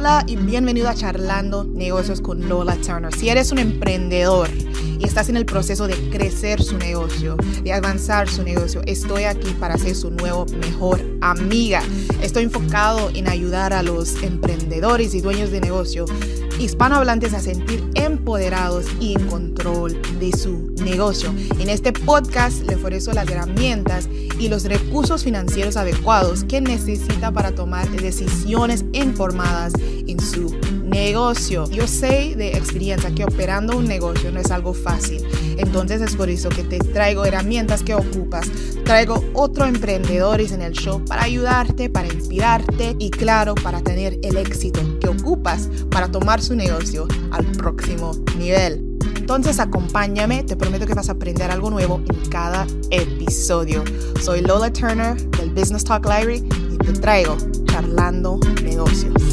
Hola y bienvenido a Charlando Negocios con Lola Turner. Si eres un emprendedor y estás en el proceso de crecer su negocio, de avanzar su negocio, estoy aquí para ser su nuevo mejor amiga. Estoy enfocado en ayudar a los emprendedores y dueños de negocio hispanohablantes a sentir empoderados y en control de su negocio. En este podcast le ofrezco las herramientas y los recursos financieros adecuados que necesita para tomar decisiones informadas en su negocio. Yo sé de experiencia que operando un negocio no es algo fácil. Entonces es por eso que te traigo herramientas que ocupas. Traigo otros emprendedores en el show para ayudarte, para inspirarte y claro, para tener el éxito que ocupas para tomar su negocio al próximo nivel. Entonces acompáñame, te prometo que vas a aprender algo nuevo en cada episodio. Soy Lola Turner del Business Talk Library y te traigo charlando negocios.